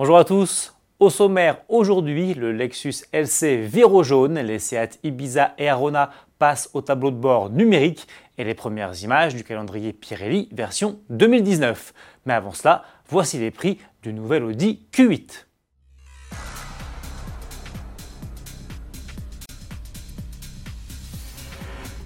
Bonjour à tous. Au sommaire aujourd'hui, le Lexus LC Viro jaune, les Seat Ibiza et Arona passent au tableau de bord numérique et les premières images du calendrier Pirelli version 2019. Mais avant cela, voici les prix du nouvel Audi Q8.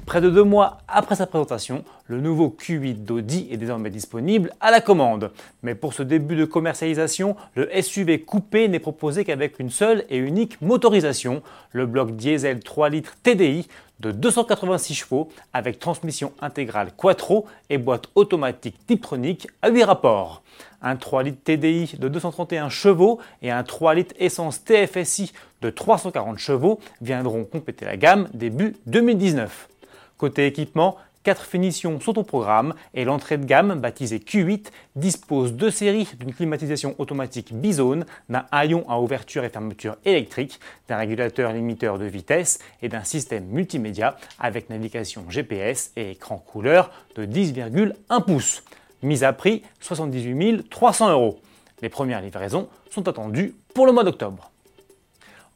Près de deux mois après sa présentation, le nouveau Q8 d'Audi est désormais disponible à la commande. Mais pour ce début de commercialisation, le SUV coupé n'est proposé qu'avec une seule et unique motorisation, le bloc diesel 3 litres TDI de 286 chevaux avec transmission intégrale Quattro et boîte automatique Tiptronic à 8 rapports. Un 3 litres TDI de 231 chevaux et un 3 litres essence TFSI de 340 chevaux viendront compléter la gamme début 2019. Côté équipement, quatre finitions sont au programme et l'entrée de gamme, baptisée Q8, dispose de séries d'une climatisation automatique bizone, d'un haillon à ouverture et fermeture électrique, d'un régulateur limiteur de vitesse et d'un système multimédia avec navigation GPS et écran couleur de 10,1 pouces. Mise à prix 78 300 euros. Les premières livraisons sont attendues pour le mois d'octobre.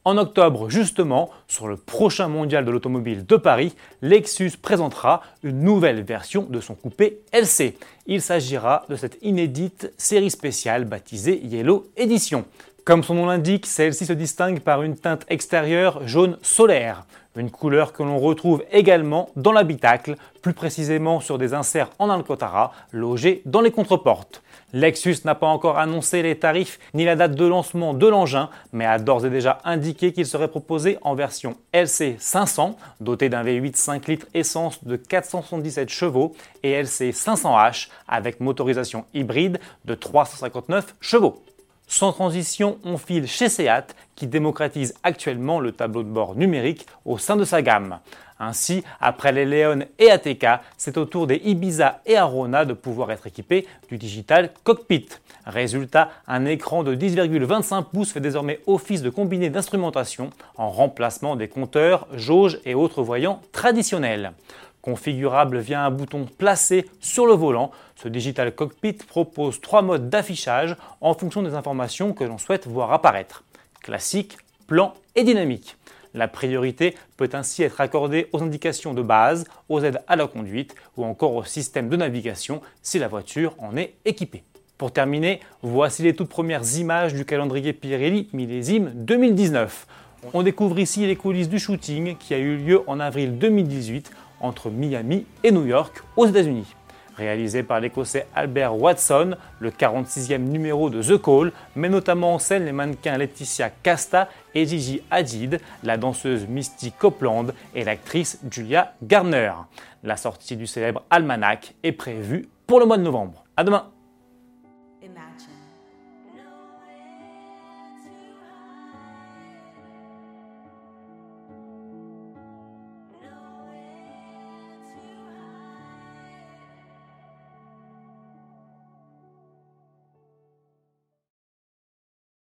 En octobre, justement, sur le prochain mondial de l'automobile de Paris, Lexus présentera une nouvelle version de son coupé LC. Il s'agira de cette inédite série spéciale baptisée Yellow Edition. Comme son nom l'indique, celle-ci se distingue par une teinte extérieure jaune solaire, une couleur que l'on retrouve également dans l'habitacle, plus précisément sur des inserts en alcantara logés dans les contreportes. Lexus n'a pas encore annoncé les tarifs ni la date de lancement de l'engin, mais a d'ores et déjà indiqué qu'il serait proposé en version LC 500, doté d'un V8 5 litres essence de 477 chevaux, et LC 500H avec motorisation hybride de 359 chevaux. Sans transition, on file chez Seat qui démocratise actuellement le tableau de bord numérique au sein de sa gamme. Ainsi, après les Leon et ATK, c'est au tour des Ibiza et Arona de pouvoir être équipés du Digital Cockpit. Résultat, un écran de 10,25 pouces fait désormais office de combiné d'instrumentation en remplacement des compteurs, jauges et autres voyants traditionnels. Configurable via un bouton placé sur le volant, ce Digital Cockpit propose trois modes d'affichage en fonction des informations que l'on souhaite voir apparaître. Classique, plan et dynamique. La priorité peut ainsi être accordée aux indications de base, aux aides à la conduite ou encore au système de navigation si la voiture en est équipée. Pour terminer, voici les toutes premières images du calendrier Pirelli millésime 2019. On découvre ici les coulisses du shooting qui a eu lieu en avril 2018 entre Miami et New York aux États-Unis. Réalisé par l'Écossais Albert Watson, le 46e numéro de The Call met notamment en scène les mannequins Laetitia Casta et Gigi Hadid, la danseuse Misty Copeland et l'actrice Julia Garner. La sortie du célèbre almanach est prévue pour le mois de novembre. À demain!